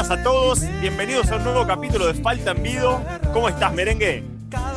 buenas a todos. Bienvenidos a un nuevo capítulo de Falta en Vido. ¿Cómo estás, merengue?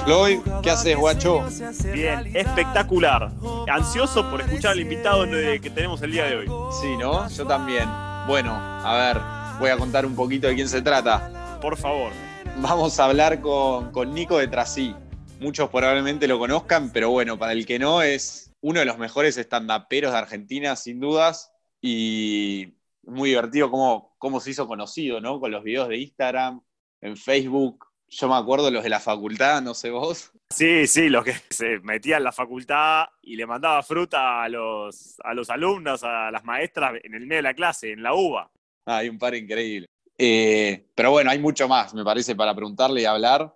Floyd, ¿qué haces, guacho? Bien, espectacular. Ansioso por escuchar al invitado que tenemos el día de hoy. Sí, ¿no? Yo también. Bueno, a ver, voy a contar un poquito de quién se trata. Por favor. Vamos a hablar con, con Nico de Trasí. Muchos probablemente lo conozcan, pero bueno, para el que no, es uno de los mejores estandaperos de Argentina, sin dudas. Y muy divertido cómo, cómo se hizo conocido, ¿no? Con los videos de Instagram, en Facebook. Yo me acuerdo los de la facultad, no sé vos. Sí, sí, los que se metía en la facultad y le mandaba fruta a los, a los alumnos, a las maestras en el medio de la clase, en la uva. Ah, hay un par increíble. Eh, pero bueno, hay mucho más, me parece, para preguntarle y hablar.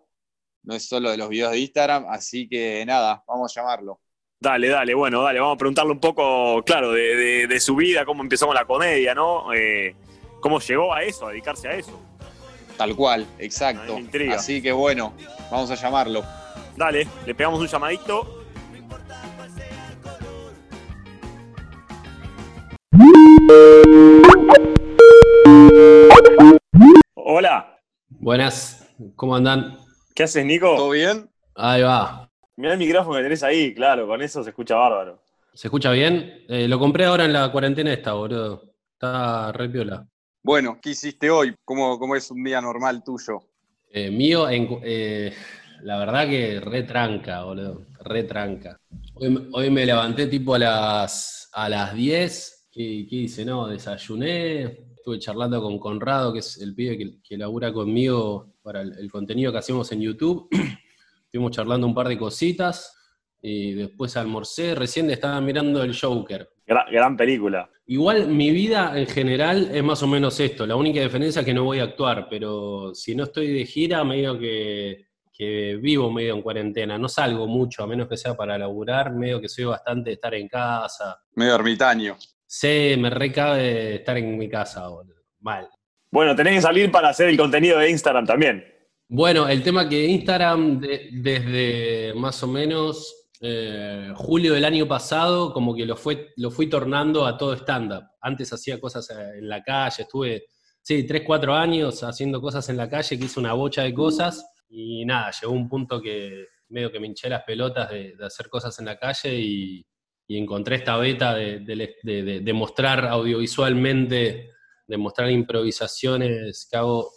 No es solo de los videos de Instagram, así que nada, vamos a llamarlo. Dale, dale, bueno, dale, vamos a preguntarle un poco, claro, de, su vida, cómo empezó con la comedia, ¿no? Eh, ¿Cómo llegó a eso, a dedicarse a eso? Tal cual, exacto. Así que bueno, vamos a llamarlo. Dale, le pegamos un llamadito. Hola. Buenas, ¿cómo andan? ¿Qué haces, Nico? ¿Todo bien? Ahí va. Mirá el micrófono que tenés ahí, claro, con eso se escucha bárbaro. ¿Se escucha bien? Eh, lo compré ahora en la cuarentena esta, boludo. Está re piola. Bueno, ¿qué hiciste hoy? ¿Cómo, cómo es un día normal tuyo? Eh, mío, eh, la verdad que re tranca, boludo. Re tranca. Hoy, me levanté tipo a las, a las 10. ¿Qué, ¿Qué, hice? No, desayuné. Estuve charlando con Conrado, que es el pibe que, que labura conmigo para el contenido que hacemos en YouTube. Estuvimos charlando un par de cositas y después almorcé. Recién estaba mirando el Joker. Gran, película. Igual mi vida en general es más o menos esto. La única diferencia es que no voy a actuar, pero si no estoy de gira, medio que, que vivo medio en cuarentena. No salgo mucho, a menos que sea para laburar, medio que soy bastante de estar en casa. Medio ermitaño. Sí, me recabe estar en mi casa, boludo. Mal. Bueno, tenés que salir para hacer el contenido de Instagram también. Bueno, el tema que Instagram desde más o menos eh, julio del año pasado, como que lo, fue, lo fui tornando a todo stand-up. Antes hacía cosas eh, en la calle, estuve, sí, tres, cuatro años haciendo cosas en la calle, que hice una bocha de cosas, y nada, llegó un punto que medio que me hinché las pelotas de, hacer cosas en la calle y, encontré esta beta de, de mostrar audiovisualmente, de mostrar improvisaciones que hago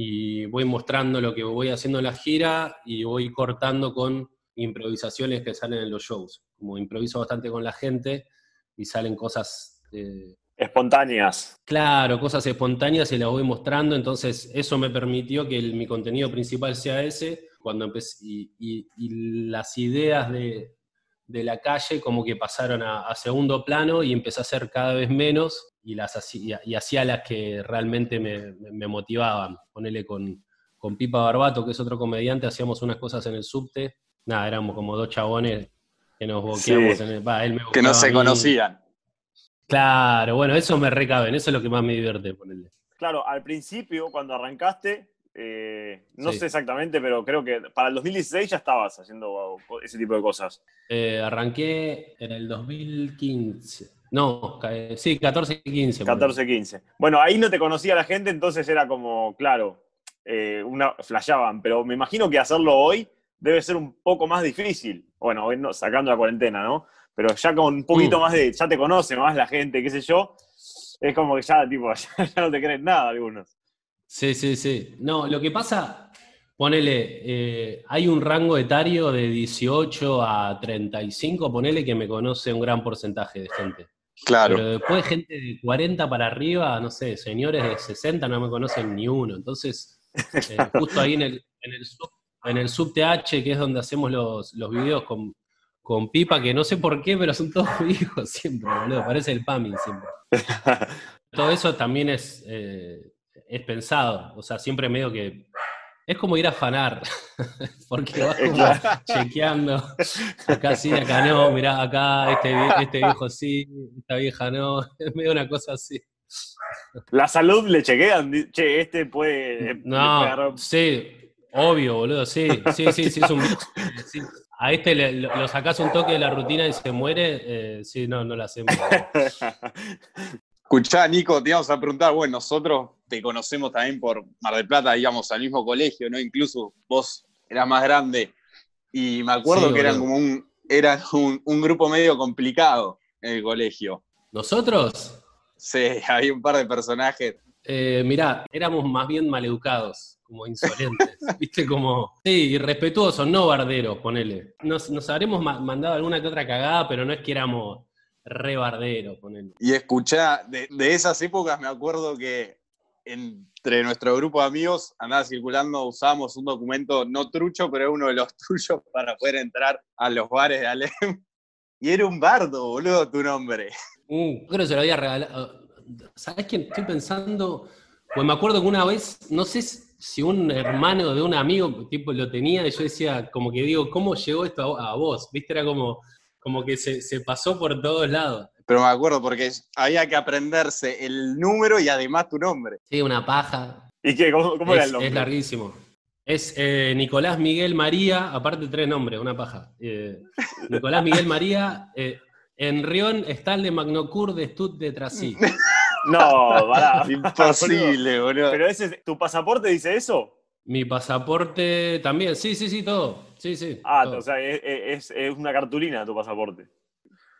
y voy mostrando lo que voy haciendo en la gira y voy cortando con improvisaciones que salen en los shows. Como improviso bastante con la gente y salen cosas... Eh, espontáneas. Claro, cosas espontáneas y las voy mostrando, entonces eso me permitió que mi contenido principal sea ese, cuando empecé, y, las ideas de, la calle como que pasaron a, a, segundo plano y empecé a hacer cada vez menos y, las hacía, y hacía las que realmente me, motivaban. Ponele con, con, Pipa Barbato, que es otro comediante, hacíamos unas cosas en el subte. Nada, éramos como dos chabones que nos boqueamos en el. que no se conocían. Claro, bueno, eso me recaben, eso es lo que más me divierte, ponerle. Claro, al principio, cuando arrancaste, eh, no sé exactamente, pero creo que para el 2016 ya estabas haciendo ese tipo de cosas. Eh, arranqué en el 2015. No, sí, 14 y 15. 14 15. Bueno, ahí no te conocía la gente, entonces era como, claro, eh, una, flashaban, pero me imagino que hacerlo hoy debe ser un poco más difícil. Bueno, hoy no, sacando la cuarentena, ¿no? Pero ya con un poquito mm. más de, ya te conoce más la gente, qué sé yo, es como que ya, tipo, ya, no te creen nada algunos. Sí, sí, sí. No, lo que pasa, ponele, eh, hay un rango etario de 18 a 35, ponele que me conoce un gran porcentaje de gente. Claro. Pero después gente de 40 para arriba, no sé, señores de 60 no me conocen ni uno. Entonces, eh, justo ahí en el, en el, sub, en el TH, que es donde hacemos los, los videos con, con Pipa, que no sé por qué, pero son todos viejos siempre, boludo. Parece el PAMI siempre. Todo eso también es, eh, es pensado. O sea, siempre medio que es como ir a afanar, porque vas como chequeando, acá sí, acá no, mirá, acá este, este, viejo sí, esta vieja no, es medio una cosa así. La salud le chequean, che, este puede... No, sí, obvio, boludo, sí, sí, sí, sí, es un A este lo, sacás un toque de la rutina y se muere, eh, sí, no, no lo hacemos. Escuchá, Nico, te íbamos a preguntar, bueno, nosotros te conocemos también por Mar del Plata, íbamos al mismo colegio, ¿no? Incluso vos eras más grande. Y me acuerdo Sí, que eran como un, eran un, un grupo medio complicado en el colegio. ¿Nosotros? Sí, había un par de personajes. Eh, mirá, éramos más bien maleducados, como insolentes, ¿viste? Como, sí, irrespetuosos, no barderos, ponele. Nos, nos habremos ma- mandado alguna que otra cagada, pero no es que éramos re barderos, ponele. Y escuchá, de, de esas épocas me acuerdo que entre nuestro grupo de amigos andaba circulando, usábamos un documento no trucho, pero uno de los tuyos para poder entrar a los bares de Alem. Y era un bardo, boludo, tu nombre. Uh, creo que se lo había regalado. ¿Sabes quién? Estoy pensando. Pues me acuerdo que una vez, no sé si un hermano de un amigo tipo lo tenía, y yo decía, como que digo, ¿cómo llegó esto a, vos? ¿Viste? Era como, como que se, se pasó por todos lados. Pero me acuerdo porque había que aprenderse el número y además tu nombre. Sí, una paja. ¿Y qué? ¿Cómo, cómo era Es, el nombre? es larguísimo. Es eh, Nicolás Miguel María, aparte tres nombres, una paja. Eh, Nicolás Miguel María, eh, Enrión de Magnocur de Stud de Trasí. No, pará. Imposible, boludo. Pero ese, ¿tu pasaporte dice eso? Mi pasaporte también, sí, sí, sí, todo. Sí, sí. Ah, todo. o sea, es, es- es una cartulina tu pasaporte.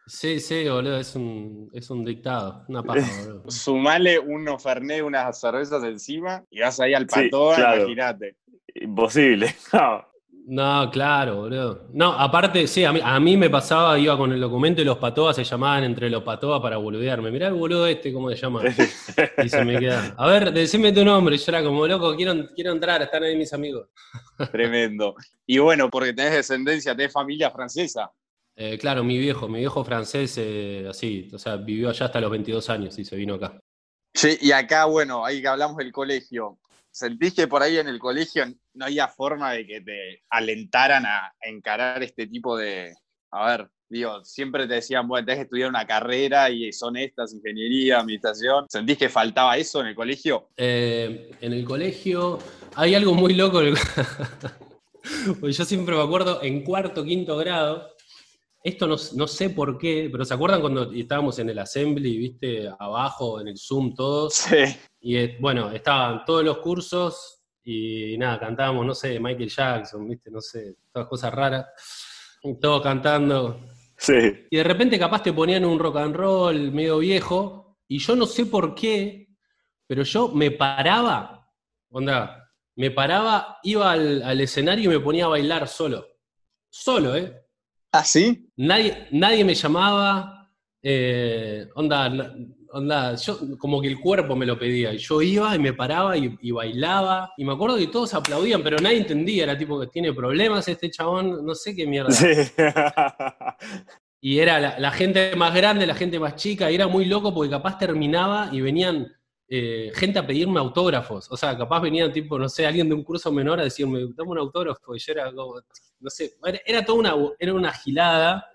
Sí, sí, boludo, es un, es un dictado, una paja, boludo. Sumale unos Fernet, unas cervezas encima y vas ahí al Sí, patón, claro. imagínate. Imposible. No. No, claro, boludo. No, aparte, sí, a mí, a mí me pasaba, iba con el documento y los patoas se llamaban entre los patoas para boludearme. Mirá el boludo este, ¿cómo se llama? Y se me queda. A ver, decime tu nombre. Y yo era como, loco, quiero, quiero entrar, están ahí mis amigos. Tremendo. Y bueno, porque tenés descendencia, tenés familia francesa. Eh, claro, mi viejo, mi viejo francés, eh, así, o sea, vivió allá hasta los 22 años y se vino acá. Che, y acá, bueno, ahí que hablamos del colegio. ¿Sentís que por ahí en el colegio no había forma de que te alentaran a encarar este tipo de. A ver, digo, siempre te decían, bueno, tenés que estudiar una carrera y son estas, ingeniería, administración. ¿Sentís que faltaba eso en el colegio? Eh, en el colegio hay algo muy loco. en el- Porque yo siempre me acuerdo en cuarto, quinto grado. Esto no, no sé por qué, pero ¿se acuerdan cuando estábamos en el assembly, viste, abajo, en el Zoom, todos? Sí. Y eh, bueno, estaban todos los cursos y nada, cantábamos, no sé, Michael Jackson, viste, no sé, todas cosas raras. Todos cantando. Sí. Y de repente capaz te ponían un rock and roll medio viejo, y yo no sé por qué, pero yo me paraba, onda, me paraba, iba al, al escenario y me ponía a bailar solo. Solo, ¿eh? ¿Ah, sí? Nadie, nadie me llamaba, eh, onda, onda, yo como que el cuerpo me lo pedía, y yo iba y me paraba y, y bailaba, y me acuerdo que todos aplaudían, pero nadie entendía, era tipo que tiene problemas este chabón, no sé qué mierda. Sí. Y era la, la gente más grande, la gente más chica, y era muy loco porque capaz terminaba y venían eh, gente a pedirme autógrafos. O sea, capaz venían tipo, no sé, alguien de un curso menor a decirme, dame un autógrafo. Y yo era como, no sé, era, toda una, era una gilada.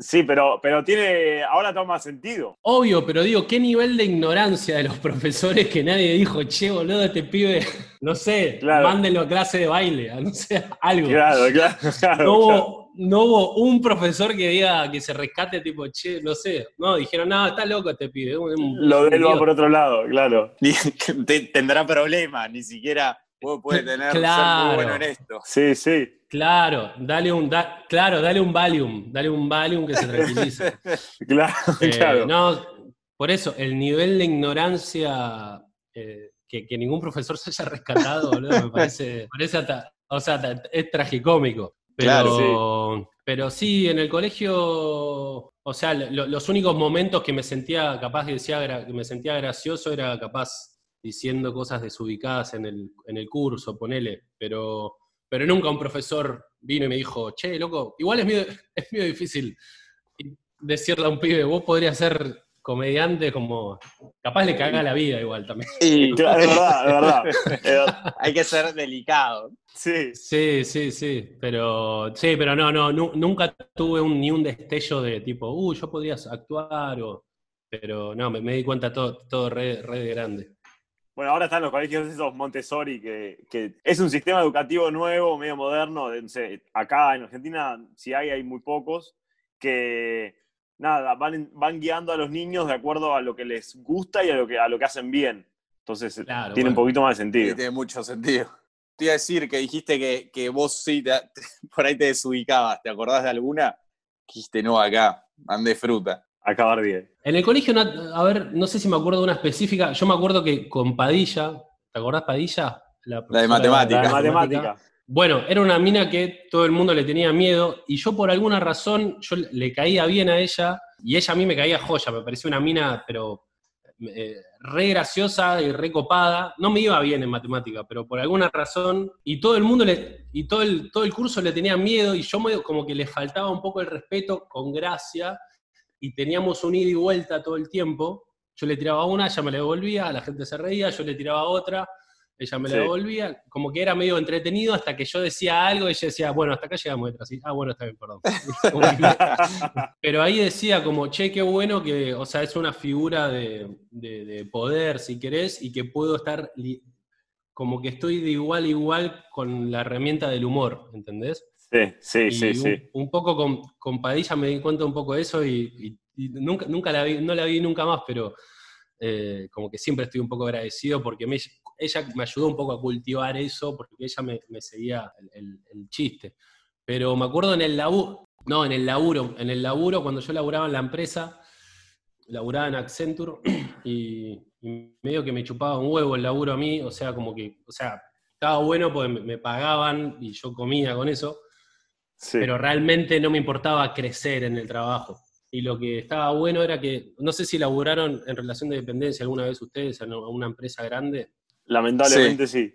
Sí, pero, pero tiene. Ahora toma sentido. Obvio, pero digo, qué nivel de ignorancia de los profesores que nadie dijo, che, boludo, este pibe, no sé, Claro. mándenlo a clase de baile, no sé, algo. Claro, claro. claro, No claro. hubo, no hubo un profesor que diga que se rescate, tipo, che, no sé. No, dijeron, no, está loco este pibe. es un- un- Lo de él va idiota". por otro lado, claro. Tendrá problemas, ni siquiera vos puede tener ser Claro. muy bueno en esto. Sí, sí. Claro, dale un, da- claro, dale un Valium, dale un Valium que se tranquilice. Claro, Eh, claro. No, por eso, el nivel de ignorancia eh, que, que ningún profesor se haya rescatado, boludo, me parece, me parece hasta- o sea, hasta- es tragicómico. Pero, Claro, pero sí, en el colegio, o sea, lo- los únicos momentos que me sentía capaz que decía que me sentía gracioso era capaz diciendo cosas desubicadas en el, en el curso, ponele, pero, pero nunca un profesor vino y me dijo, che, loco, igual es medio, es medio difícil decirle a un pibe, vos podrías ser comediante como, capaz le caga la vida igual también. Y Claro, es verdad, es verdad. Hay que ser delicado. Sí. Sí, sí, sí, pero sí, pero no, no, nu- nunca tuve un, ni un destello de tipo, uh, yo podría actuar o, pero no, me, me di cuenta todo, todo re, re de grande. Bueno, ahora están los colegios esos Montessori, que, que es un sistema educativo nuevo, medio moderno. de- no sé, acá en Argentina, si hay, hay muy pocos, que nada, van, van guiando a los niños de acuerdo a lo que les gusta y a lo que, a lo que hacen bien. Entonces Claro, tiene un poquito más de Sí, sentido. tiene mucho sentido. Te iba a decir que dijiste que, que vos sí, te- por ahí te desubicabas. ¿Te acordás de alguna? Dijiste, no, acá, mandé fruta. Acabar 10. En el colegio, no- a ver, no sé si me acuerdo de una específica. Yo me acuerdo que con Padilla, ¿te acordás Padilla? La de matemática. La matemática. Bueno, era una mina que todo el mundo le tenía miedo y yo por alguna razón yo le caía bien a ella y ella a mí me caía joya, me parecía una mina pero eh, re graciosa y re copada. No me iba bien en matemática, pero por alguna razón y todo el mundo le y todo el todo el curso le tenía miedo y yo medio como que le faltaba un poco el respeto con gracia y teníamos un ida y vuelta todo el tiempo. Yo le tiraba una, ella me la devolvía, la gente se reía, yo le tiraba otra, ella me la Sí. devolvía, como que era medio entretenido hasta que yo decía algo y ella decía, bueno, hasta acá llegamos detrás. Y, ah, bueno, está bien, perdón. Pero ahí decía como, che, qué bueno que, o sea, es una figura de, de- de poder, si querés, y que puedo estar, como que estoy de igual a igual con la herramienta del humor, ¿entendés? Sí, sí, Y sí, un, sí. un poco con, con Padilla me di cuenta un poco de eso y, y- y nunca, nunca la vi, no la vi nunca más, pero eh, como que siempre estoy un poco agradecido porque me- ella me ayudó un poco a cultivar eso, porque ella me, me seguía el, el- el chiste. Pero me acuerdo en el laburo, no, en el laburo, en el laburo, cuando yo laburaba en la empresa, laburaba en Accenture y, y medio que me chupaba un huevo el laburo a mí, o sea, como que, o sea, estaba bueno porque me- me pagaban y yo comía con eso, sí. pero realmente no me importaba crecer en el trabajo. Y lo que estaba bueno era que, no sé si laburaron en relación de dependencia alguna vez ustedes en una empresa grande. Lamentablemente sí.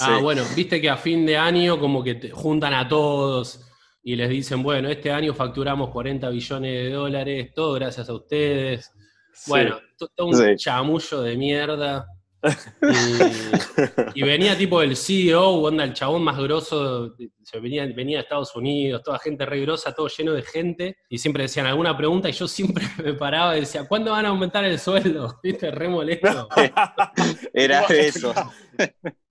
Ah, Sí. bueno, viste que a fin de año como que te juntan a todos y les dicen, bueno, este año facturamos 40 billones de dólares, todo gracias a ustedes. Sí. Bueno, to- todo un Sí. chamullo de mierda. Y, y venía tipo el CEO, onda, el chabón más grosso, se venía, venía de Estados Unidos, toda gente re grosa, todo lleno de gente, y siempre decían alguna pregunta y yo siempre me paraba y decía, ¿cuándo van a aumentar el sueldo? ¿Viste? Re molesto. Era eso.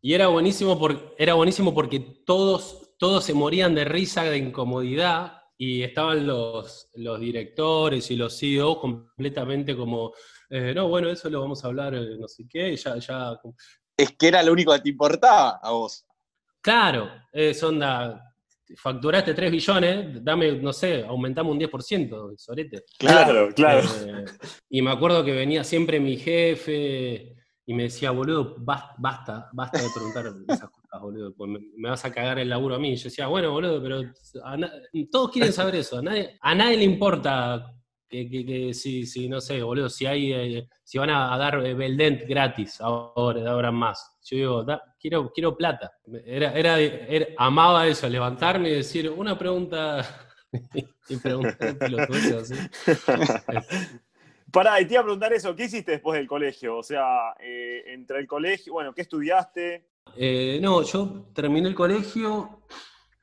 Y era buenísimo, por- era buenísimo porque todos, todos se morían de risa, de incomodidad, y estaban los, los directores y los CEO completamente como, eh, no, bueno, eso lo vamos a hablar, eh, no sé qué, y ya, ya. Es que era lo único que te importaba a vos. Claro, es onda, facturaste 3 billones, dame, no sé, aumentamos un 10%, sorete. Claro, claro. Eh, y me acuerdo que venía siempre mi jefe y me decía, boludo, bas- basta, basta de preguntar esas cosas, boludo, pues me, me vas a cagar el laburo a mí. Y yo decía, bueno, boludo, pero a todos quieren saber eso, a nadie, a nadie le importa que, que- que si, si, no sé, boludo, si hay, eh, si van a, dar eh, Beldent gratis ahora, de ahora más. Yo digo, "Da- quiero, quiero plata. Era, era, era- amaba eso, levantarme y decir, una pregunta, y. Pará, y te iba a preguntar eso, ¿qué hiciste después del colegio? O sea, eh, entre el colegio, bueno, ¿qué estudiaste? Eh, no, yo terminé el colegio,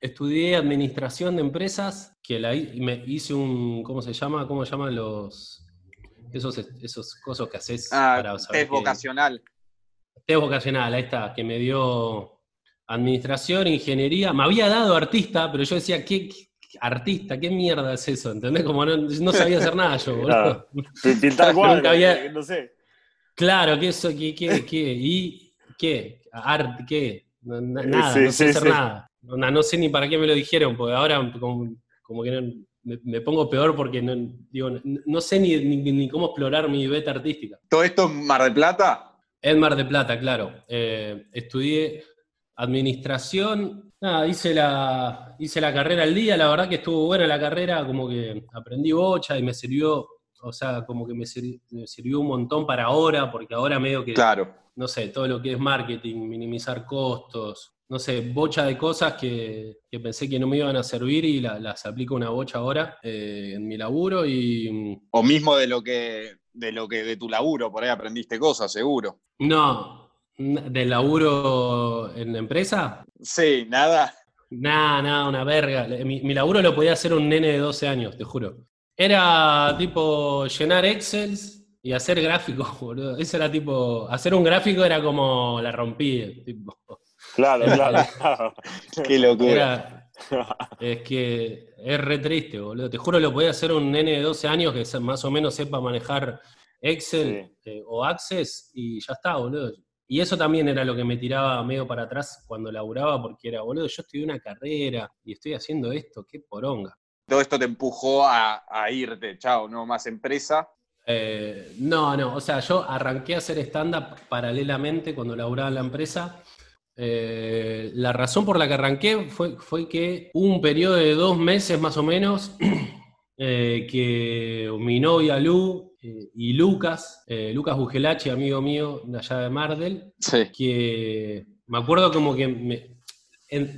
estudié administración de empresas, que la me hice un, ¿cómo se llama? ¿Cómo se llaman los esos esos cosas que haces Ah, para saber test qué- vocacional. test vocacional, ahí está, que me dio administración, ingeniería, me había dado artista, pero yo decía, ¿qué, qué- artista? ¿Qué mierda es eso? ¿Entendés? Como no, no sabía hacer nada yo, boludo. Pintar Nunca cuadros, había- eh, no sé. Claro, ¿qué eso? ¿Qué? ¿Qué? qué? ¿Y qué? ¿Arte? ¿Qué? Eh, nada, sí, no sé sí, hacer sí. nada. No, no sé ni para qué me lo dijeron, porque ahora como, como que no- me, me pongo peor porque no, digo, no, no sé ni, ni- ni cómo explorar mi beta artística. ¿Todo esto en Mar del Plata? En Mar de Plata, claro. Eh, estudié administración. Nada, hice la, hice la carrera al día, la verdad que estuvo buena la carrera, como que aprendí bocha y me sirvió, o sea, como que me sirvió un montón para ahora, porque ahora medio que Claro. no sé, todo lo que es marketing, minimizar costos, no sé, bocha de cosas que, que pensé que no me iban a servir y la- las aplico una bocha ahora eh, en mi laburo y mm, O mismo de lo que de lo que de tu laburo, por ahí aprendiste cosas, seguro. no, del laburo en la empresa, Sí, nada. nada, nada, una verga. Mi, mi laburo lo podía hacer un nene de 12 años, te juro. Era tipo llenar Excels y hacer gráficos, boludo. Eso era tipo, hacer un gráfico era como la rompí, tipo. Claro, claro, claro. Qué locura. Era- es que es re triste, boludo. Te juro, lo podía hacer un nene de 12 años que más o menos sepa manejar Excel eh, o Access y ya está, boludo. Y eso también era lo que me tiraba medio para atrás cuando laburaba, porque era, boludo, yo estoy en una carrera y estoy haciendo esto, qué poronga. Todo esto te empujó a, irte, chao, no más empresa. Eh, no, no, o sea, yo arranqué a hacer stand-up paralelamente cuando laburaba en la empresa. Eh, la razón por la que arranqué fue, fue que hubo un periodo de dos meses más o menos eh, que mi novia Lu eh, y Lucas, Lucas Bugelachi, amigo mío de allá de Mardel, que me acuerdo como que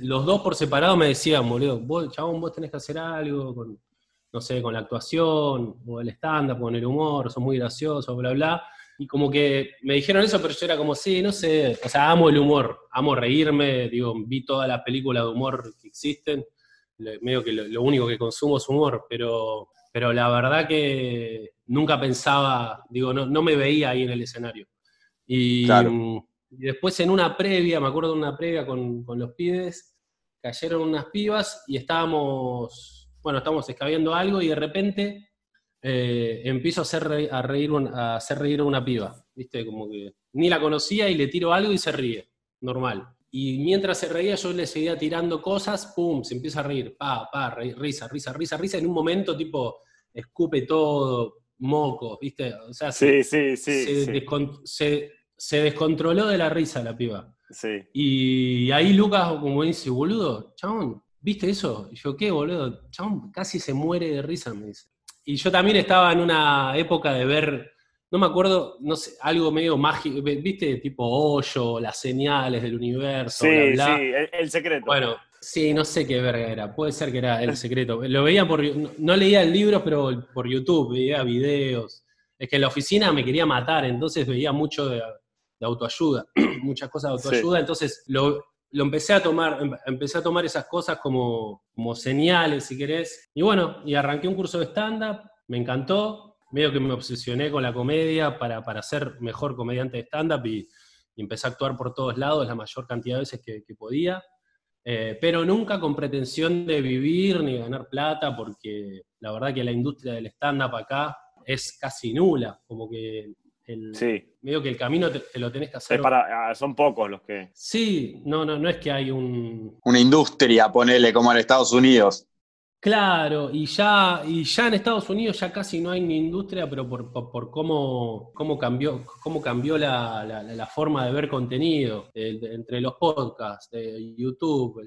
los dos por separado me decían, boludo, vos, chabón, vos tenés que hacer algo con, no sé, con la actuación, o el stand-up, con el humor, son muy graciosos, bla, bla. Y como que me dijeron eso, pero yo era como, sí, no sé, o sea, amo el humor, amo reírme, digo, vi todas las películas de humor que existen, medio que lo, único que consumo es humor, pero, pero la verdad que nunca pensaba, digo, no, no me veía ahí en el escenario. Y, después en una previa, me acuerdo de una previa con, los pibes, cayeron unas pibas y estábamos, bueno, estábamos escabeando algo y de repente eh, empiezo a hacer, a, reír a hacer reír a una piba, ¿viste? Como que ni la conocía y le tiro algo y se ríe, normal. Y mientras se reía, yo le seguía tirando cosas, pum, se empieza a reír, pa, pa, risa, risa, risa, risa. En un momento, tipo, escupe todo, moco, ¿viste? O sea, sí, se, sí, sí, se, descontroló de la risa la piba. Sí. Y ahí Lucas, como dice, boludo, chabón, ¿viste eso? Y yo, ¿qué, boludo? Chabón, casi se muere de risa, me dice. Y yo también estaba en una época de ver no me acuerdo, no sé, algo medio mágico, viste, tipo hoyo, las señales del universo, sí, Sí, el, secreto. Bueno, sí, no sé qué verga era, puede ser que era el secreto. Lo veía por, no, leía el libro, pero por YouTube, veía videos. Es que en la oficina me quería matar, entonces veía mucho de, autoayuda, muchas cosas de autoayuda, entonces lo, empecé a tomar, em, empecé a tomar esas cosas como, como señales, si querés. Y bueno, y arranqué un curso de stand-up, me encantó, medio que me obsesioné con la comedia para, para ser mejor comediante de stand-up y, empecé a actuar por todos lados la mayor cantidad de veces que, podía, eh, pero nunca con pretensión de vivir ni ganar plata, porque la verdad que la industria del stand-up acá es casi nula, como que el, medio que el camino te, lo tenés que hacer. para, ah, son pocos los que. Sí, no, no, no es que hay un. Una industria, ponele, como en Estados Unidos. Claro, y ya, y ya en Estados Unidos ya casi no hay ni industria, pero por, por, cómo, cómo, cambió, cómo cambió la, la, forma de ver contenido entre los podcasts, YouTube,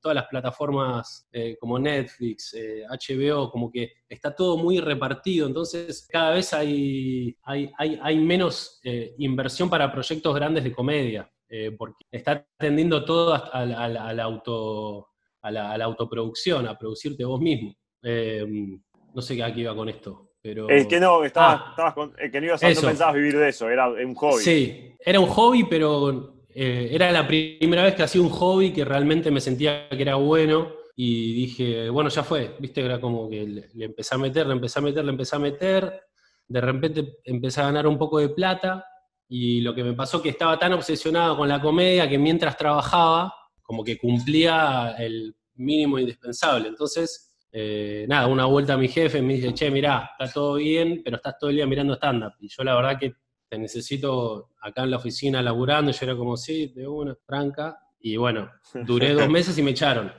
todas las plataformas eh, como Netflix, HBO, eh, como que está todo muy repartido, entonces cada vez hay, hay, hay, hay menos eh, inversión para proyectos grandes de comedia, porque está tendiendo todo al auto a la, autoproducción, a producirte vos mismo. Em, no sé qué iba con esto. Pero... Es que no, estabas, ah, con, que no, ibas a, no pensabas vivir de eso, era un hobby. Sí, era un hobby, pero eh, era la primera vez que hacía un hobby que realmente me sentía que era bueno y dije, bueno, ya fue, viste, era como que le, empecé a meter, le empecé a meter, le empecé a meter, de repente empecé a ganar un poco de plata y lo que me pasó que estaba tan obsesionado con la comedia que mientras trabajaba como que cumplía el mínimo indispensable. Entonces, eh, nada, una vuelta a mi jefe me dice, che, mirá, está todo bien, pero estás todo el día mirando stand-up. Y yo la verdad que te necesito acá en la oficina laburando. Yo era como, sí, de una, franca. Y bueno, duré dos meses y me echaron.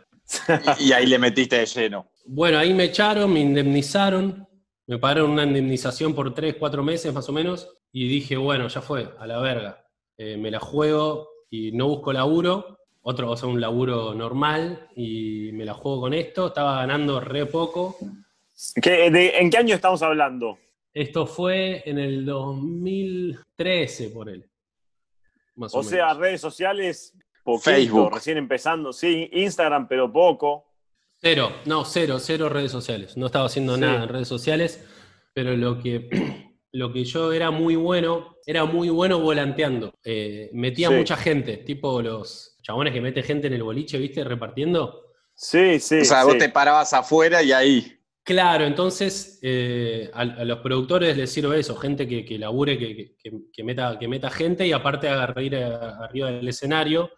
y ahí le metiste de lleno. Bueno, ahí me echaron, me indemnizaron, me pagaron una indemnización por tres, cuatro meses más o menos. Y dije, bueno, ya fue, a la verga. Eh, me la juego y no busco laburo otro, o sea, un laburo normal y me la juego con esto. Estaba ganando re poco. ¿En qué año estamos hablando? Esto fue en el 2013, por él. o, sea, redes sociales, Facebook. recién empezando. Sí, Instagram, pero poco. Cero, no, cero, cero redes sociales. No estaba haciendo nada en redes sociales, pero lo que, lo que yo era muy bueno, era muy bueno volanteando. Eh, metía mucha gente, tipo los chabones que mete gente en el boliche, ¿viste? Repartiendo. Sí, sí. O sea, vos te parabas afuera y ahí. Claro, entonces eh, a, los productores les sirve eso, gente que, que labure, que, meta, que meta gente y aparte haga reír arriba del escenario.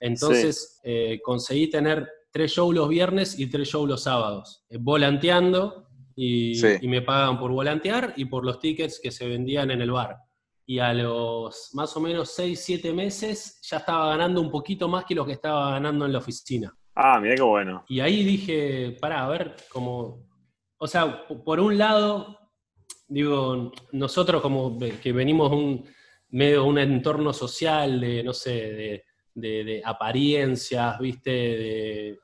Entonces eh, conseguí tener tres shows los viernes y tres shows los sábados, eh, volanteando Y, Sí. y me pagan por volantear y por los tickets que se vendían en el bar. Y a los más o menos 6, 7 meses ya estaba ganando un poquito más que lo que estaba ganando en la oficina. Ah, mirá qué bueno. Y ahí dije, pará, a ver, como, o sea, por un lado, digo, nosotros como que venimos un medio de un entorno social de, no sé, de, de- de apariencias, viste, de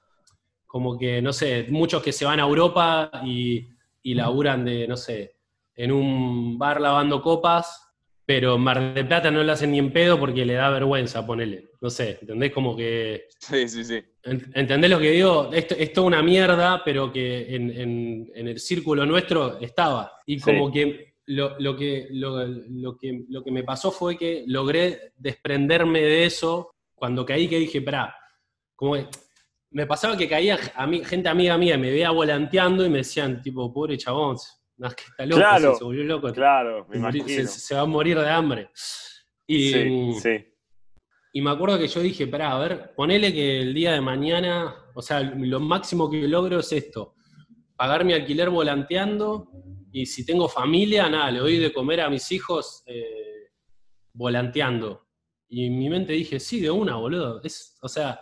como que, no sé, muchos que se van a Europa y, y laburan de, no sé, en un bar lavando copas, pero en Mar del Plata no lo hacen ni en pedo porque le da vergüenza ponerle, no sé, ¿entendés? Como que... Sí, sí, sí. Ent- ¿Entendés lo que digo? Esto es toda una mierda, pero que en, en- en el círculo nuestro estaba. Y Sí. como que lo, lo que lo, lo que lo que me pasó fue que logré desprenderme de eso cuando caí que dije, pará, como que me pasaba que caía a mí, gente amiga mía, me veía volanteando y me decían, tipo, pobre chabón, no, es que está loco, Claro, se, volvió loco, Claro, me imagino. se- se va a morir de hambre. Y, Sí, sí. y me acuerdo que yo dije, pará, a ver, ponele que el día de mañana, o sea, lo máximo que logro es esto, pagar mi alquiler volanteando y si tengo familia, nada, le doy de comer a mis hijos eh, volanteando. Y en mi mente dije, sí, de una, boludo. Es, o sea,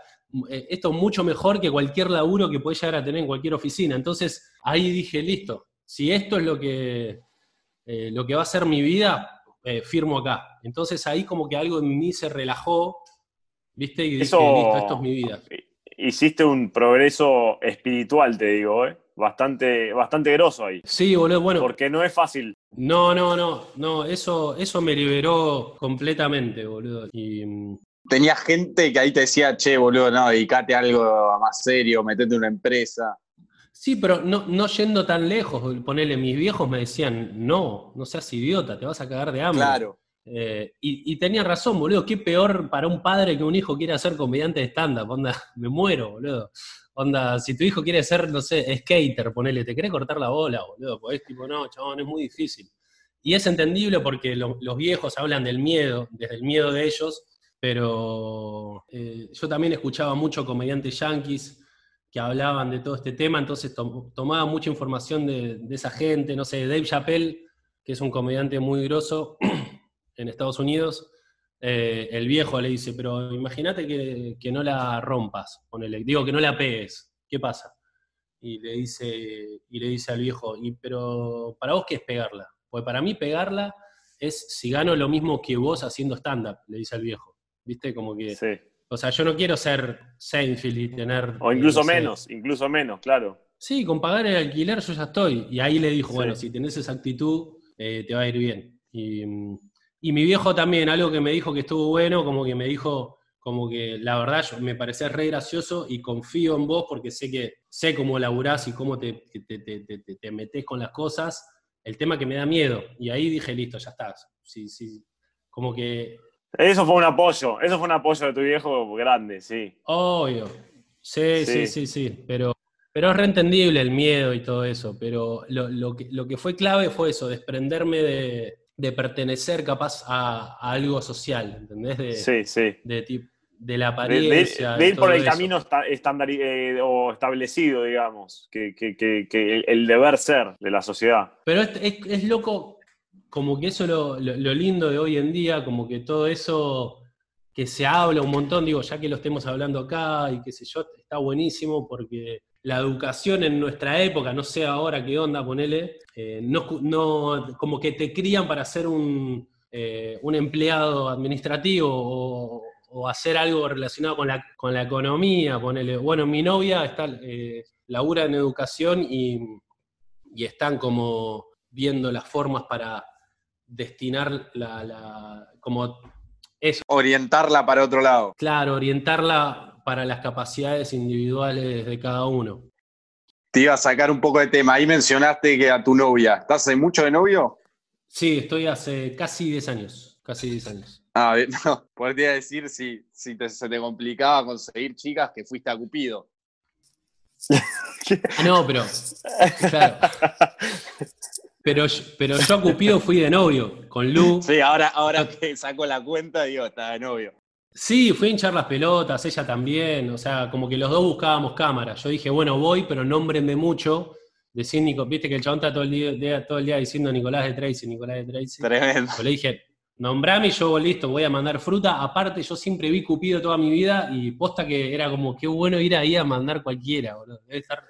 esto es mucho mejor que cualquier laburo que puedes llegar a tener en cualquier oficina. Entonces ahí dije, listo, si esto es lo que, eh, lo que va a ser mi vida, eh, firmo acá. Entonces ahí como que algo en mí se relajó, ¿viste? Y dije, Eso- listo, esto es mi vida. Hiciste un progreso espiritual, te digo, ¿eh? Bastante, bastante grosso ahí. Sí, boludo, bueno, Porque no es fácil. no, no, no, no, eso, eso me liberó completamente, boludo. Y, mm, Tenía gente que ahí te decía, che, boludo, no, dedicate a algo más serio, metete una empresa. Sí, pero no, no yendo tan lejos, ponele, mis viejos me decían, no, no seas idiota, te vas a cagar de hambre. Claro. Eh, y, y tenía razón, boludo, qué peor para un padre que un hijo quiera ser comediante de stand-up, onda, me muero, boludo. Onda, si tu hijo quiere ser, no sé, skater, ponele, te querés cortar la bola, boludo, pues tipo, no, chabón, es muy difícil. Y es entendible porque lo- los viejos hablan del miedo, desde el miedo de ellos, pero eh, yo también escuchaba mucho comediantes yanquis que hablaban de todo este tema, entonces tom- tomaba mucha información de, de esa gente, no sé, Dave Chappelle, que es un comediante muy grosso en Estados Unidos, eh, el viejo le dice, pero imagínate que, que no la rompas, ponele, digo que no la pegues, ¿qué pasa? Y le dice, y le dice al viejo, y, pero ¿para vos qué es pegarla? Pues para mí pegarla es si gano lo mismo que vos haciendo stand-up, le dice al viejo. ¿Viste? Como que. Sí. O sea, yo no quiero ser Seinfeld y tener. O incluso no sé, menos, incluso menos, claro. Sí, con pagar el alquiler yo ya estoy. Y ahí le dijo, Sí. bueno, si tenés esa actitud, eh, te va a ir bien. Y, y mi viejo también, algo que me dijo que estuvo bueno, como que me dijo, como que la verdad yo, me parecía re gracioso y confío en vos porque sé que sé cómo laburás y cómo te, te, te, te- te- te metés con las cosas. El tema que me da miedo. Y ahí dije, listo, ya estás. Sí, sí. Como que Eso fue un apoyo, eso fue un apoyo de tu viejo grande, sí. Obvio. Sí, Sí. sí, sí, sí. Pero, pero es reentendible el miedo y todo eso. Pero lo, lo que, lo que fue clave fue eso, desprenderme de, de pertenecer capaz a, a algo social, ¿entendés? De, Sí, sí. de, la apariencia. de ir por el eso. camino estandari- eh, o establecido, digamos, que, que- que- que el, el deber ser de la sociedad. Pero es, es- es loco, como que eso es lo, lo- lindo de hoy en día, como que todo eso que se habla un montón, digo, ya que lo estemos hablando acá y qué sé yo, está buenísimo porque la educación en nuestra época, no sé ahora qué onda, ponele, eh, no, no, como que te crían para ser un, eh, un empleado administrativo o, o hacer algo relacionado con la, con la economía, ponele. Bueno, mi novia está, eh, labura en educación y, y están como viendo las formas para destinar la, la- como Orientarla para otro lado. claro, orientarla para las capacidades individuales de cada uno. Te iba a sacar un poco de tema. Ahí mencionaste que a tu novia. ¿Estás hace mucho de novio? Sí, estoy hace casi 10 años, casi 10 años. Ah, no. Podría decir si, si te- se te complicaba conseguir chicas que fuiste a Cupido. No, pero claro. Pero, yo- pero yo a Cupido fui de novio con Lu. Sí, ahora, ahora que saco la cuenta, digo, está de novio. Sí, fui a hinchar las pelotas, ella también, o sea, como que los dos buscábamos cámaras. Yo dije, bueno, voy, pero nómbrenme mucho, decir, viste que el chabón está todo el día, todo el día diciendo Nicolás de Tracy, Nicolás de Tracy. Tremendo. Yo le dije, nombrame y yo listo, voy a mandar fruta. Aparte, yo siempre vi Cupido toda mi vida y posta que era como, qué bueno ir ahí a mandar cualquiera, boludo. Debe estar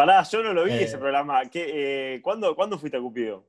Pará, yo no lo vi Eh. ese programa. ¿Qué, eh, ¿cuándo, ¿Cuándo fuiste a Cupido?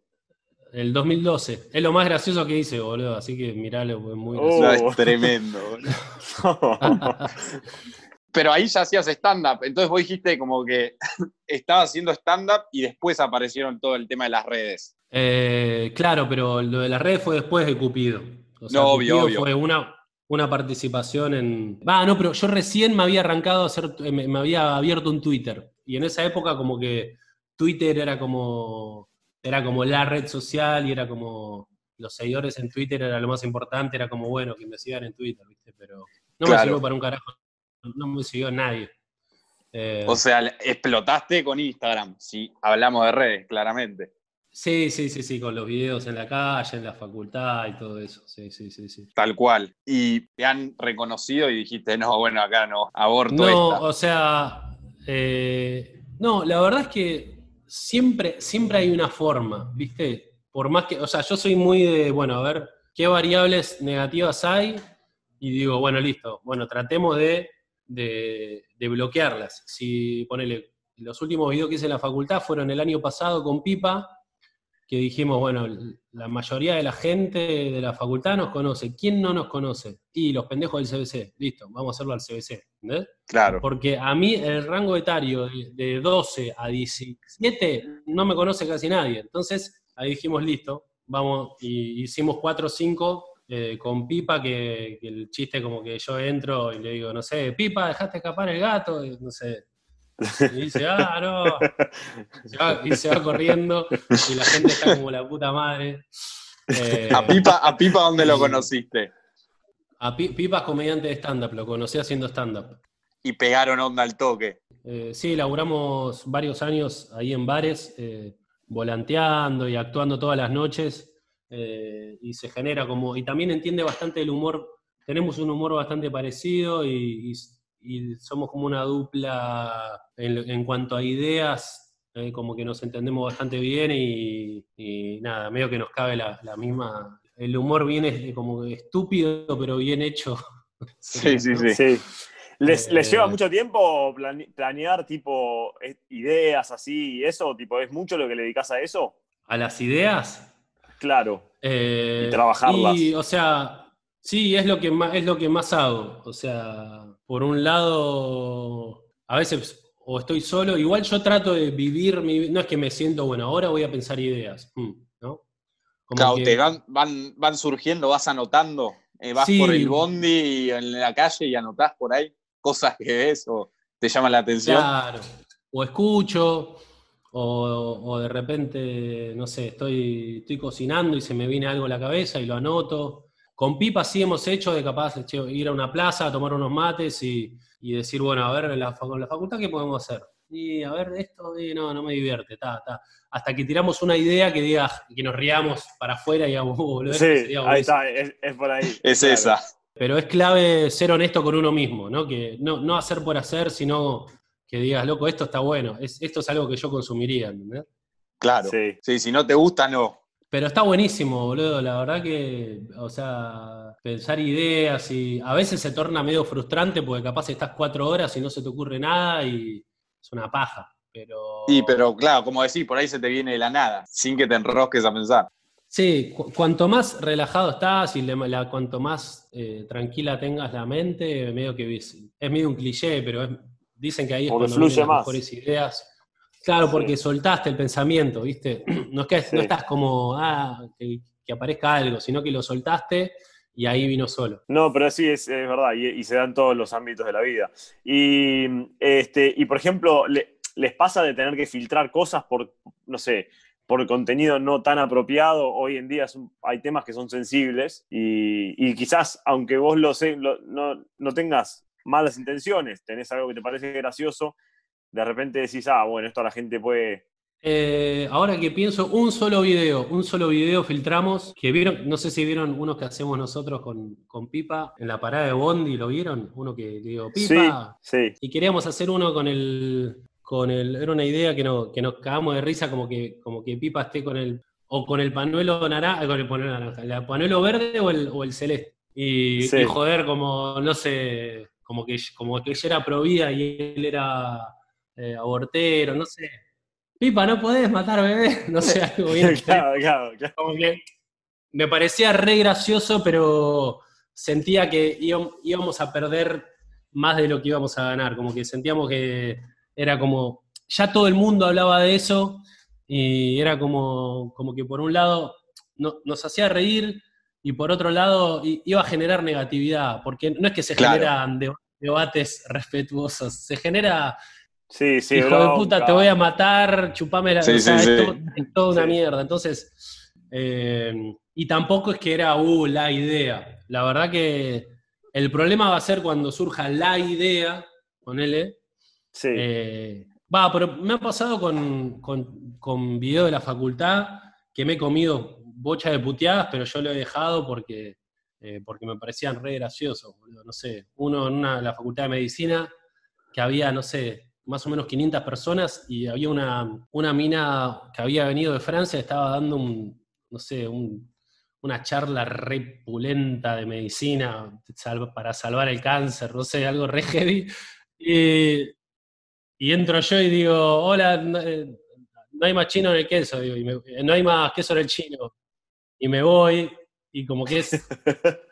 el 2012. Es lo más gracioso que hice, boludo. Así que miralo, es muy Oh. gracioso. Es tremendo. boludo. Pero ahí ya hacías stand-up. Entonces vos dijiste como que estabas haciendo stand-up y después aparecieron todo el tema de las redes. Eh, claro, pero lo de las redes fue después de Cupido. O sea, No, obvio, Cupido obvio. fue una, una participación en. Va, no, pero yo recién me había arrancado a hacer. Me, me había abierto un Twitter. Y en esa época, como que Twitter era como. Era como la red social y era como. Los seguidores en Twitter era lo más importante. Era como, bueno, que me sigan en Twitter, ¿viste? Pero no me sirvió para un carajo. No me siguió nadie. Eh, O sea, explotaste con Instagram, si hablamos de redes, claramente. sí, sí, sí, sí, con los videos en la calle, en la facultad y todo eso. Sí, sí, sí, sí. Tal cual. Y te han reconocido y dijiste, no, bueno, acá no, aborto No, esta. o sea, eh, no, la verdad es que siempre, siempre hay una forma, ¿viste? Por más que, o sea, yo soy muy de, bueno, a ver, ¿qué variables negativas hay? Y digo, bueno, listo, bueno, tratemos de, de, de bloquearlas. Si, ponele, los últimos videos que hice en la facultad fueron el año pasado con Pipa, que dijimos, bueno, la mayoría de la gente de la facultad nos conoce. ¿Quién no nos conoce? Y los pendejos del CBC. Listo, vamos a hacerlo al CBC. ¿entendés? Claro. Porque a mí el rango etario de, de 12 a 17 no me conoce casi nadie. Entonces ahí dijimos, listo, vamos, y hicimos 4 o 5 eh, con Pipa, que, que el chiste como que yo entro y le digo, no sé, Pipa, dejaste escapar el gato, y no sé. Y dice, ah, no. Y se va, y se va corriendo y la gente está como la puta madre. Eh, ¿A Pipa, a Pipa dónde lo conociste? a Pi- Pipa es comediante de stand-up, lo conocí haciendo stand-up. Y pegaron onda al toque. Eh, sí, laburamos varios años ahí en bares, eh, volanteando y actuando todas las noches, eh, y se genera como, y también entiende bastante el humor, tenemos un humor bastante parecido y, y- y somos como una dupla en, en cuanto a ideas, eh, como que nos entendemos bastante bien y, y nada, medio que nos cabe la, la misma, el humor viene como estúpido, pero bien hecho. Sí, sí, sí. Sí. ¿Les, Eh, les lleva mucho tiempo plane- planear tipo eh, ideas así y eso? Tipo, ¿Es mucho lo que le dedicas a eso? A las ideas, Claro. Eh, Y trabajarlas. y, o sea, sí, es lo, que más, es lo que más hago. O sea, por un lado, a veces o estoy solo, igual yo trato de vivir mi no es que me siento, bueno, ahora voy a pensar ideas, mm, ¿no? Como Claro, que- te van, van, van surgiendo, vas anotando. eh, vas Sí. por el bondi en la calle y anotás por ahí cosas que ves o te llaman la atención. Claro. O escucho, o, o de repente, no sé, estoy, estoy cocinando y se me viene algo a la cabeza y lo anoto. Con Pipa sí hemos hecho de capaz che, ir a una plaza, a tomar unos mates y, y decir, bueno, a ver, en la, con la facultad, ¿qué podemos hacer? Y a ver, esto, y no, no me divierte, ta, ta. Hasta que tiramos una idea que diga, que nos riamos para afuera y digamos, "Uh, boludo, Sí, ahí buenísimo". está, es, es por ahí. Es Claro. esa. Pero es clave ser honesto con uno mismo, ¿no? Que no, no hacer por hacer, sino que digas, loco, esto está bueno, es, esto es algo que yo consumiría, ¿entendés? Claro. Sí. Sí. si no te gusta, no. Pero está buenísimo, boludo, la verdad que, o sea, pensar ideas y a veces se torna medio frustrante porque capaz estás cuatro horas y no se te ocurre nada y es una paja, pero... Sí, pero claro, como decís, por ahí se te viene de la nada, sin que te enrosques a pensar. Sí, cu- cuanto más relajado estás y la- cuanto más eh, tranquila tengas la mente, medio que es, es medio un cliché, pero es- dicen que ahí es Porque cuando fluye vienen las más. mejores ideas. Claro, Sí. porque soltaste el pensamiento, ¿viste? No es que no estás como, ah, que, que aparezca algo, sino que lo soltaste y ahí vino solo. No, pero sí, es, es verdad, y, y se da en todos los ámbitos de la vida. Y, este, y por ejemplo, le- ¿les pasa de tener que filtrar cosas por, no sé, por contenido no tan apropiado? Hoy en día hay temas que son sensibles y, y quizás, aunque vos lo sé, lo- no, no tengas malas intenciones, tenés algo que te parece gracioso, de repente decís, ah, bueno, esto la gente puede... Eh, ahora que pienso, un solo video, un solo video filtramos, que vieron, no sé si vieron unos que hacemos nosotros con, con Pipa en la parada de Bondi, ¿lo vieron? Uno que digo, Sí, Pipa, sí. Y queríamos hacer uno con el, con el, era una idea que, no, que nos cagamos de risa, como que, como que Pipa esté con el, o con el panuelo naranja, con el panuelo naranja, el panuelo verde o el, o el celeste. Y, Sí. y joder, como, no sé, como que, como que ella era provida y él era eh, abortero, no sé. Pipa, no podés matar bebé, no sé, algo bien. claro, claro, claro. como que me parecía re gracioso, pero sentía que íbam- íbamos a perder más de lo que íbamos a ganar, como que sentíamos que era como, ya todo el mundo hablaba de eso y era como, como que por un lado no- nos hacía reír y por otro lado iba a generar negatividad, porque no es que se Claro. generan de- debates respetuosos, se genera Sí, sí, hijo de puta, te voy a matar, chupame la. Sí, o sea, sí, es, sí. todo- es toda una Sí. mierda. Entonces, eh, y tampoco es que era, uh, la idea. La verdad que el problema va a ser cuando surja la idea, ponele. Sí. eh, Va, pero me ha pasado con, con, con video de la facultad que me he comido bocha de puteadas, pero yo lo he dejado porque, eh, porque me parecían re graciosos, boludo. No sé, uno en una, la facultad de medicina que había, no sé, más o menos 500 personas y había una, una mina que había venido de Francia, estaba dando un, no sé, un- una charla re pulenta de medicina para salvar el cáncer, no sé, algo re heavy. Y, entro yo y digo, hola, no, eh, no hay más chino en el queso, no hay más queso en el chino. Y me voy, y como que es...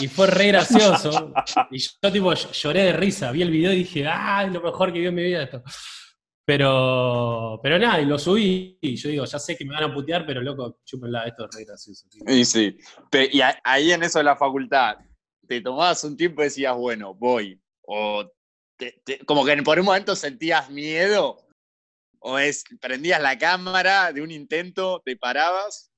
Y fue re gracioso. Y yo tipo ll- lloré de risa, vi el video y dije, ¡ah, es lo mejor que vi en mi vida esto! Pero, pero nada, y lo subí, y yo digo, ya sé que me van a putear, pero loco, chúpenla, esto es re gracioso. Y sí. Y ahí en eso de la facultad, te tomabas un tiempo y decías, bueno, voy. O como que por un momento sentías miedo. O es, prendías la cámara de un intento, te parabas.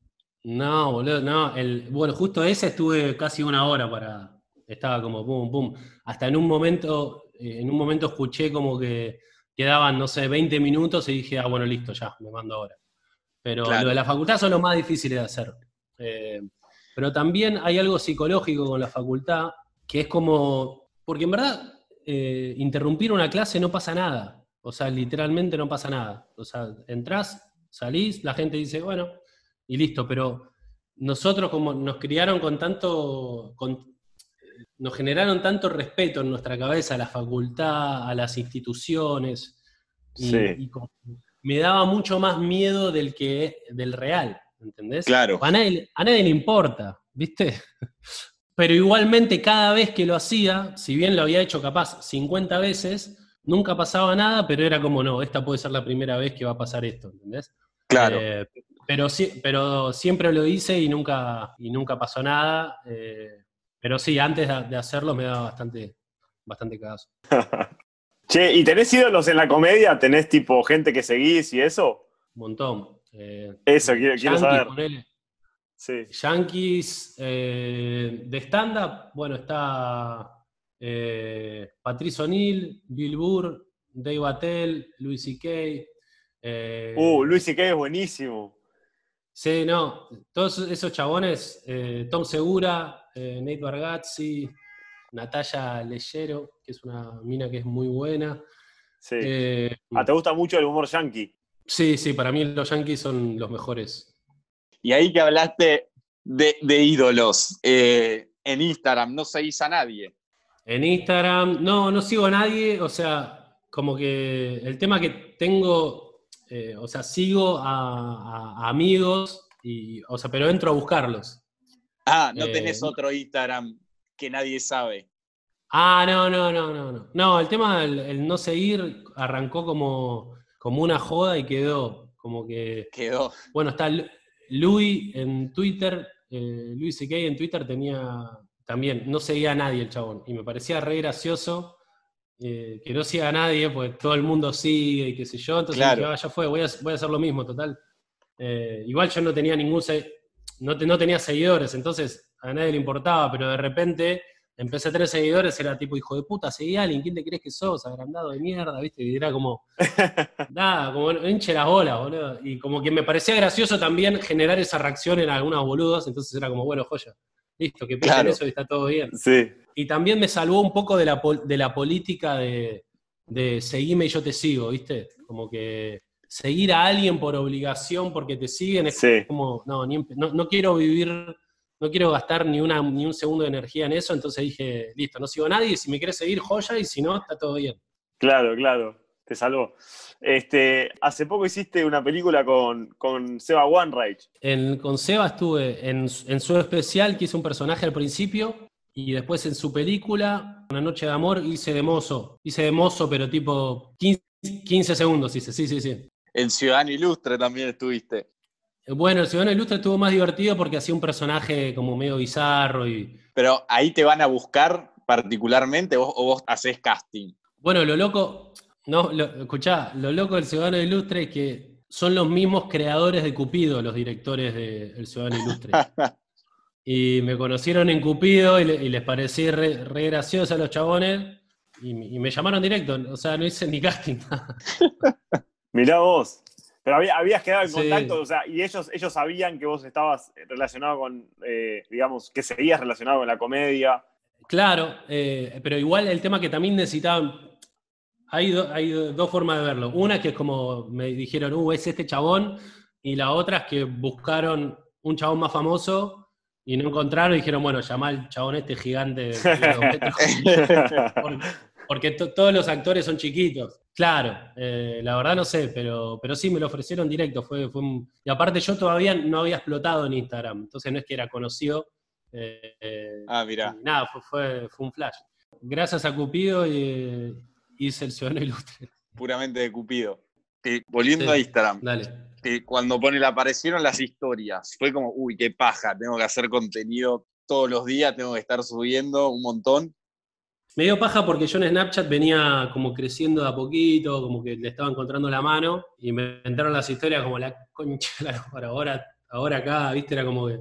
No, boludo, no. El, bueno, justo ese estuve casi una hora para. Estaba como pum, pum. Hasta en un momento, eh, en un momento escuché como que quedaban, no sé, 20 minutos y dije, ah, bueno, listo, ya, me mando ahora. Pero Claro. lo de la facultad son lo más difíciles de hacer. Eh, pero también hay algo psicológico con la facultad, que es como. Porque en verdad, eh, interrumpir una clase no pasa nada. O sea, literalmente no pasa nada. O sea, entrás, salís, la gente dice, bueno, y listo, pero nosotros como nos criaron con tanto, con- nos generaron tanto respeto en nuestra cabeza a la facultad, a las instituciones, y, Sí. y me daba mucho más miedo del que del real, ¿entendés? Claro. A nadie, a nadie le importa, ¿viste? Pero igualmente cada vez que lo hacía, si bien lo había hecho capaz 50 veces, nunca pasaba nada, pero era como, no, esta puede ser la primera vez que va a pasar esto, ¿entendés? Claro. Eh, pero, sí, pero siempre lo hice y nunca, y nunca pasó nada. eh, pero sí, antes de, hacerlo me daba bastante, bastante cagazo. Che, ¿y tenés ídolos en la comedia? ¿Tenés tipo gente que seguís y eso? Un montón. Eh, Eso, quiero, quiero saber. ponele. Sí. Yankees, eh, de stand-up, bueno, está eh, Patrice O'Neill, Bill Burr, Dave Attell, Louis C.K. eh, Uh, Luis C.K. es buenísimo. Sí, no, todos esos chabones, eh, Tom Segura, eh, Nate Bargatze, Natalia Leyero, que es una mina que es muy buena. Sí. Eh, ah, ¿te gusta mucho el humor yankee? sí, sí, para mí los Yankees son los mejores. Y ahí que hablaste de, de ídolos. eh, en Instagram no seguís a nadie. En Instagram, no, no sigo a nadie, o sea, como que el tema que tengo, eh, o sea, sigo a, a- a amigos, y, o sea, pero entro a buscarlos. Ah, no Eh, tenés otro Instagram que nadie sabe. Ah, no, no, no, no, no. No, el tema del el no seguir arrancó como, como una joda y quedó como que, Quedó. bueno, está Lu- Louis en Twitter, eh, Louis C.K. en Twitter tenía también, no seguía a nadie el chabón, y me parecía re gracioso eh, que no siga a nadie, pues todo el mundo sigue y qué sé yo, entonces Claro. dije, "Ah, ya fue, voy a, voy a hacer lo mismo, total. Eh, igual yo no tenía ningún, no, te- no tenía seguidores, entonces a nadie le importaba, pero de repente empecé a tener seguidores, era tipo, hijo de puta, seguí a alguien, ¿quién te crees que sos? Agrandado de mierda, ¿viste? Y era como, nada, como hinche las bolas, boludo. Y como que me parecía gracioso también generar esa reacción en algunos boludos, entonces era como, bueno, joya, listo, que piensen Claro. eso y está todo bien. Sí. Y también me salvó un poco de la, de la política de, de seguime y yo te sigo, ¿viste? Como que seguir a alguien por obligación porque te siguen es Sí. como, no, ni no, no quiero vivir, no quiero gastar ni, una, ni un segundo de energía en eso, entonces dije, listo, no sigo a nadie, si me quieres seguir, joya, y si no, está todo bien. Claro, claro, te salvó. Este, hace poco hiciste una película con, con Seba Wanreich. En, con Seba estuve en, en su especial, que hice un personaje al principio, y después en su película, Una noche de amor, hice de mozo. Hice de mozo, pero tipo 15, 15 segundos hice, sí, sí, sí. En Ciudadano Ilustre también estuviste. Bueno, el Ciudadano Ilustre estuvo más divertido porque hacía un personaje como medio bizarro y... Pero ahí te van a buscar particularmente vos- o vos haces casting. Bueno, lo loco, no, lo, escuchá, lo loco del Ciudadano Ilustre es que son los mismos creadores de Cupido, los directores del Ciudadano Ilustre. Y me conocieron en Cupido y, le- y les parecí re, re gracioso a los chabones y, me- y me llamaron directo, o sea, no hice ni casting. Mirá vos. Pero había- habías quedado en Sí. contacto, o sea, y ellos, ellos sabían que vos estabas relacionado con, eh, digamos, que seguías relacionado con la comedia. Claro, eh, pero igual el tema que también necesitaban, hay, do- hay do- dos formas de verlo. Una que es como me dijeron, uh, es este chabón, y la otra es que buscaron un chabón más famoso y no encontraron y dijeron, bueno, llama al chabón este gigante. de. Porque, porque to- todos los actores son chiquitos. Claro, eh, la verdad no sé, pero, pero sí me lo ofrecieron directo. Fue, fue un- y aparte yo todavía no había explotado en Instagram, entonces no es que era conocido. eh, eh, Ah, mirá. nada, fue, fue, fue un flash. Gracias a Cupido eh, hice el Ciudadano Ilustre. Puramente de Cupido. Eh, volviendo Sí. a Instagram, Dale. Eh, cuando pone, aparecieron las historias, fue como, uy, qué paja, tengo que hacer contenido todos los días, tengo que estar subiendo un montón. Me dio paja porque yo en Snapchat venía como creciendo de a poquito, como que le estaba encontrando la mano, y me entraron las historias como la concha ahora, ahora acá, viste, era como que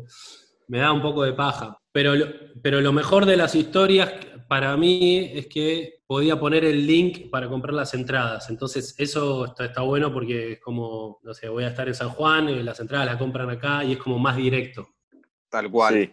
me da un poco de paja. Pero lo, pero lo mejor de las historias para mí es que podía poner el link para comprar las entradas. Entonces eso está, está bueno porque es como, no sé, voy a estar en San Juan, y las entradas las compran acá y es como más directo. Tal cual. Sí.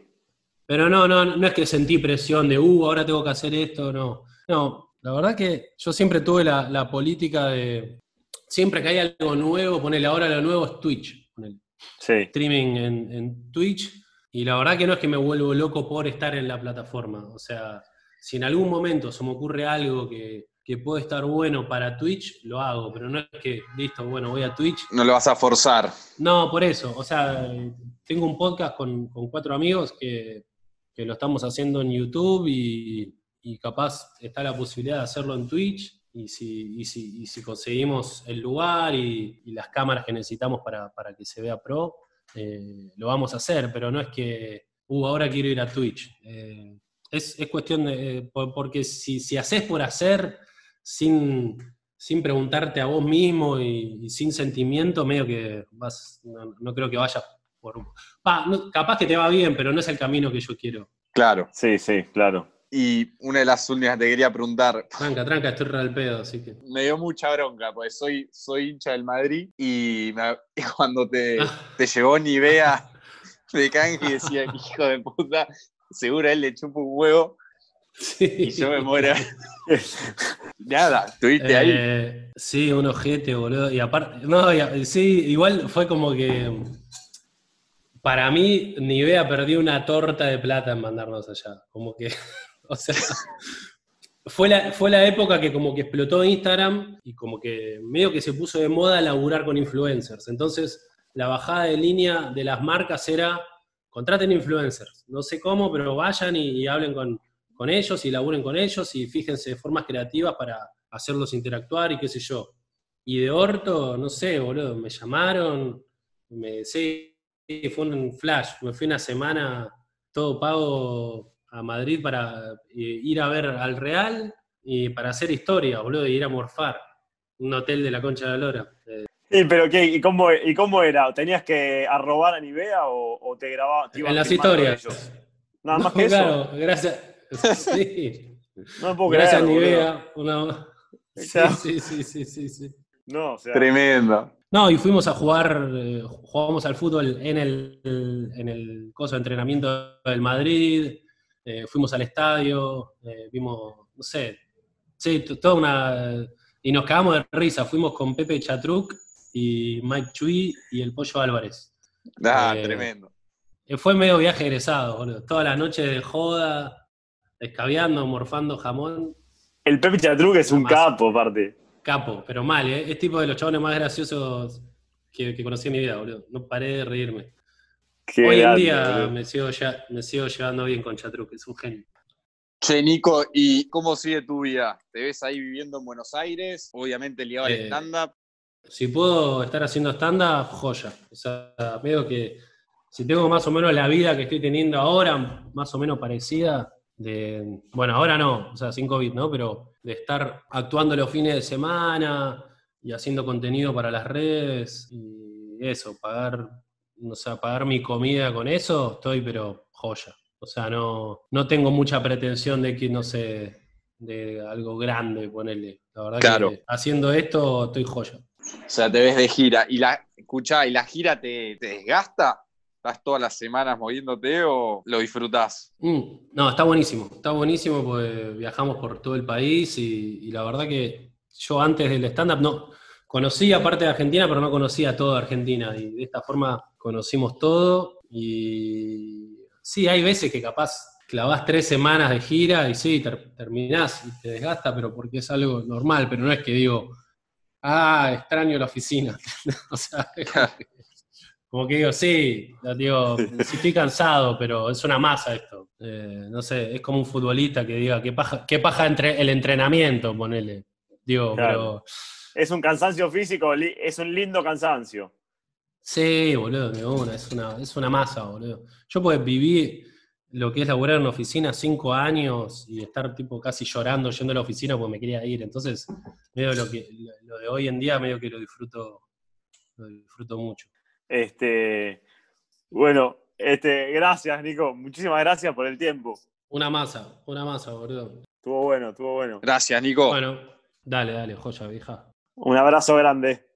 Pero no, no, no es que sentí presión de, uh, ahora tengo que hacer esto, no. No, la verdad que yo siempre tuve la, la política de, siempre que hay algo nuevo, ponele ahora lo nuevo es Twitch, ponele, Sí. streaming en, en Twitch, y la verdad que no es que me vuelvo loco por estar en la plataforma, o sea, si en algún momento se me ocurre algo que, que puede estar bueno para Twitch, lo hago, pero no es que, listo, bueno, voy a Twitch, No lo vas a forzar. no, por eso. O sea, tengo un podcast con, con cuatro amigos que, que lo estamos haciendo en YouTube y, y capaz está la posibilidad de hacerlo en Twitch. Y si, y si, y si conseguimos el lugar y, las cámaras que necesitamos para, para que se vea pro, eh, lo vamos a hacer, pero no es que, uh, ahora quiero ir a Twitch. Eh, es, es cuestión de, eh, por- porque si, si haces por hacer, sin, sin preguntarte a vos mismo y, sin sentimiento, medio que vas, no, no creo que vayas por... Pa, capaz que te va bien, pero no es el camino que yo quiero. Claro. Sí, sí, claro. Y una de las últimas te quería preguntar, Tranca, tranca, estoy re al pedo, así que... me dio mucha bronca, porque soy, soy hincha del Madrid y, me- y cuando te, te llegó Nivea de canje y decía, hijo de puta, seguro a él le chupa un huevo Sí. y yo me muero. Nada, estuviste ahí. Eh, sí, un ojete, boludo. Y aparte, no, y- sí, igual fue como que para mí Nivea perdió una torta de plata en mandarnos allá. Como que, o sea, fue la, fue la época que como que explotó Instagram y como que medio que se puso de moda laburar con influencers. Entonces, la bajada de línea de las marcas era, contraten influencers. No sé cómo, pero vayan y, hablen con, con ellos y laburen con ellos y fíjense formas creativas para hacerlos interactuar y qué sé yo. Y de orto, no sé, boludo, me llamaron, me, sí, fue un flash, me fui una semana todo pago a Madrid para eh, ir a ver al Real y para hacer historia, boludo, y ir a morfar. Un hotel de la Concha de la Lora. Eh, Sí, pero ¿qué? ¿Y cómo, ¿Y cómo era? ¿Tenías que arrobar a Nivea o, o te iban en las historias. Nada No, más que eso. claro, gracias. Sí. No me puedo Gracias, creer, boludo. Nivea. Una... Sí, sí, sí, sí, sí, sí. No, o sea, Tremendo. No, y fuimos a jugar, eh, jugamos al fútbol en el, en el coso de entrenamiento del Madrid, eh, fuimos al estadio, eh, vimos, no sé, sí, toda una... Y nos cagamos de risa. Fuimos con Pepe Chatruc y Mike Chui y el Pollo Álvarez. Ah, Eh, tremendo. Fue medio viaje egresado, boludo. Toda la noche de joda, escabeando, morfando jamón. El Pepe Chatruc es un Más. capo, aparte. Capo, pero mal, ¿eh? Es tipo de los chabones más graciosos que, que conocí en mi vida, boludo. No paré de reírme. Qué Hoy en grande, día me sigo, ya, me sigo llevando bien con Chatruc, es un genio. Che, Nico, ¿y cómo sigue tu vida? ¿Te ves ahí viviendo en Buenos Aires? Obviamente ligado al Eh, stand-up. Si puedo estar haciendo stand-up, joya. O sea, veo que si tengo más o menos la vida que estoy teniendo ahora, más o menos parecida, de, bueno, ahora no, o sea, sin COVID, ¿no? Pero de estar actuando los fines de semana y haciendo contenido para las redes y eso, pagar, o sea, pagar mi comida con eso, estoy pero joya. O sea, no, no tengo mucha pretensión de que, no sé, de algo grande, ponerle. La verdad Claro. que haciendo esto estoy joya. O sea, te ves de gira. ¿Y la, escuchá, ¿y la gira te, te desgasta? ¿Estás todas las semanas moviéndote o lo disfrutás? Mm, no, está buenísimo. Está buenísimo porque viajamos por todo el país y, y la verdad que yo antes del stand-up no conocía parte de Argentina, pero no conocía toda Argentina. Y de esta forma conocimos todo. Y sí, hay veces que capaz clavás tres semanas de gira y sí, ter- terminás y te desgasta, pero porque es algo normal, pero no es que digo, ah, extraño la oficina. o sea, como que- como que digo, sí, digo, sí estoy cansado, pero es una masa esto. Eh, no sé, es como un futbolista que diga, qué paja, qué paja entre el entrenamiento, ponele. Digo, Claro. pero Es un cansancio físico, es un lindo cansancio. sí, boludo, de una, es una, es una masa, boludo. Yo pues viví lo que es laburar en una oficina cinco años y estar tipo casi llorando yendo a la oficina porque me quería ir. Entonces, medio lo que lo de hoy en día medio que lo disfruto, lo disfruto mucho. Este, bueno, este, gracias, Nico. Muchísimas gracias por el tiempo. Una masa, una masa, boludo. Estuvo bueno, estuvo bueno. Gracias, Nico. Bueno, dale, dale, joya, vieja. Un abrazo grande.